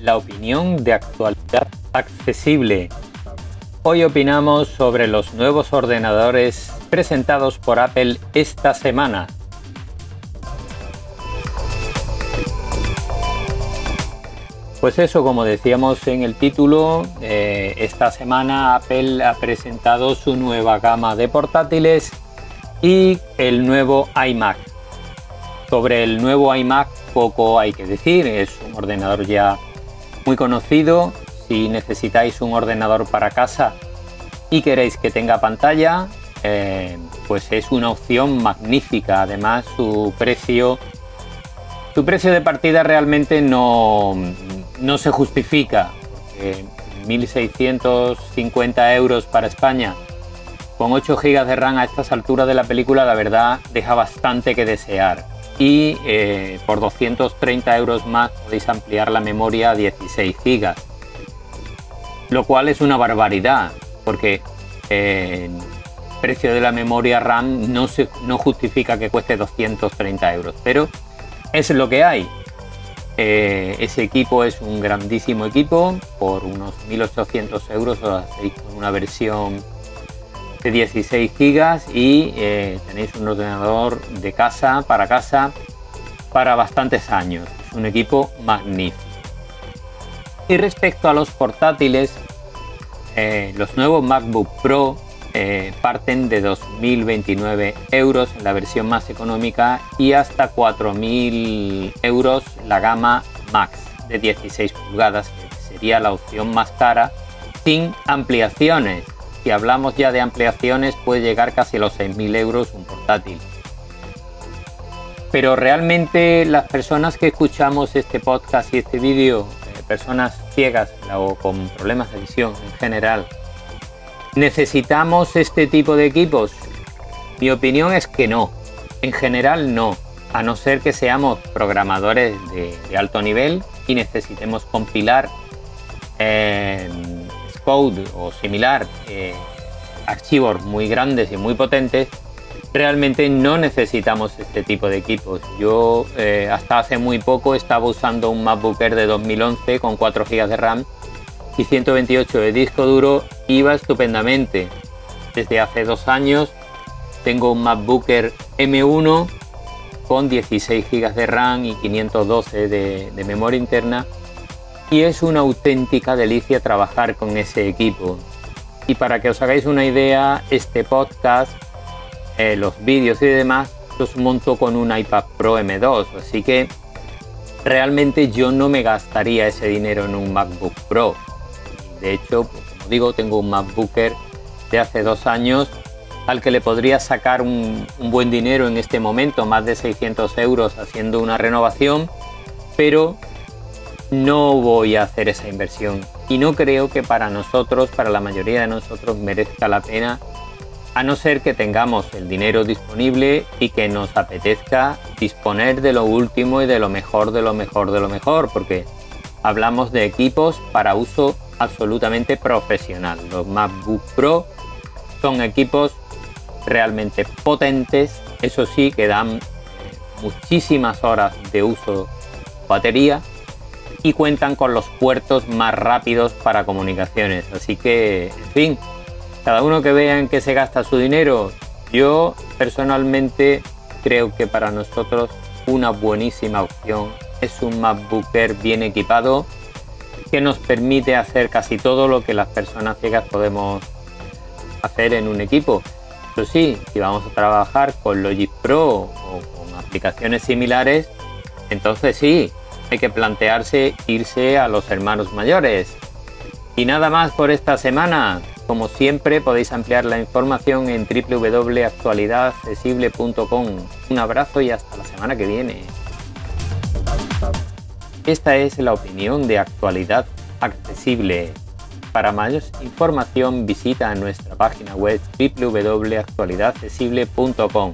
la opinión de actualidad accesible. Hoy opinamos sobre los nuevos ordenadores presentados por Apple esta semana. Pues eso, como decíamos en el título, eh, esta semana Apple ha presentado su nueva gama de portátiles y el nuevo iMac. Sobre el nuevo iMac poco hay que decir, es un ordenador ya muy conocido. Si necesitáis un ordenador para casa y queréis que tenga pantalla, eh, pues es una opción magnífica. Además, su precio, su precio de partida realmente no, no se justifica. 1.650 euros para España con 8 GB de RAM a estas alturas de la película, la verdad, deja bastante que desear. Y eh, por 230 euros más podéis ampliar la memoria a 16 GB. Lo cual es una barbaridad, porque eh, el precio de la memoria RAM no, justifica que cueste 230 euros. Pero es lo que hay. Eh, ese equipo es un grandísimo equipo, por unos 1.800 euros os una versión de 16 gigas y eh, tenéis un ordenador de casa para casa para bastantes años. Es un equipo magnífico. Y respecto a los portátiles, eh, los nuevos MacBook Pro eh, parten de 2.029 euros en la versión más económica y hasta 4.000 euros la gama Max de 16 pulgadas, que sería la opción más cara, sin ampliaciones si hablamos ya de ampliaciones, puede llegar casi a los 6.000 euros un portátil. Pero realmente las personas que escuchamos este podcast y este vídeo, eh, personas ciegas o con problemas de visión en general, ¿necesitamos este tipo de equipos? Mi opinión es que no. En general no. A no ser que seamos programadores de, alto nivel y necesitemos compilar code o similar, eh, archivos muy grandes y muy potentes, realmente no necesitamos este tipo de equipos. Yo eh, hasta hace muy poco estaba usando un MacBook de 2011 con 4 GB de RAM y 128 de disco duro, iba estupendamente. Desde hace dos años tengo un MacBook Air M1 con 16 GB de RAM y 512 de memoria interna y es una auténtica delicia trabajar con ese equipo. Y para que os hagáis una idea, este podcast, eh, los vídeos y demás, los monto con un iPad Pro M2, así que realmente yo no me gastaría ese dinero en un MacBook Pro. De hecho, pues, como digo, tengo un MacBooker de hace dos años al que le podría sacar un, un buen dinero en este momento, más de 600 euros haciendo una renovación, pero no voy a hacer esa inversión. Y no creo que para nosotros, para la mayoría de nosotros, merezca la pena, a no ser que tengamos el dinero disponible y que nos apetezca disponer de lo último y de lo mejor, de lo mejor, de lo mejor, porque hablamos de equipos para uso absolutamente profesional. Los MacBook Pro son equipos realmente potentes, eso sí, que dan muchísimas horas de uso batería y cuentan con los puertos más rápidos para comunicaciones. Así que, en fin, cada uno que vea en qué se gasta su dinero. Yo personalmente creo que para nosotros una buenísima opción es un MacBook Air bien equipado que nos permite hacer casi todo lo que las personas ciegas podemos hacer en un equipo. Eso sí, si vamos a trabajar con Logic Pro o con aplicaciones similares, entonces sí, hay que plantearse irse a los hermanos mayores. Y nada más por esta semana. Como siempre podéis ampliar la información en www.actualidadaccesible.com. Un abrazo y hasta la semana que viene. Esta es la opinión de Actualidad Accesible. Para mayor información visita nuestra página web www.actualidadaccesible.com.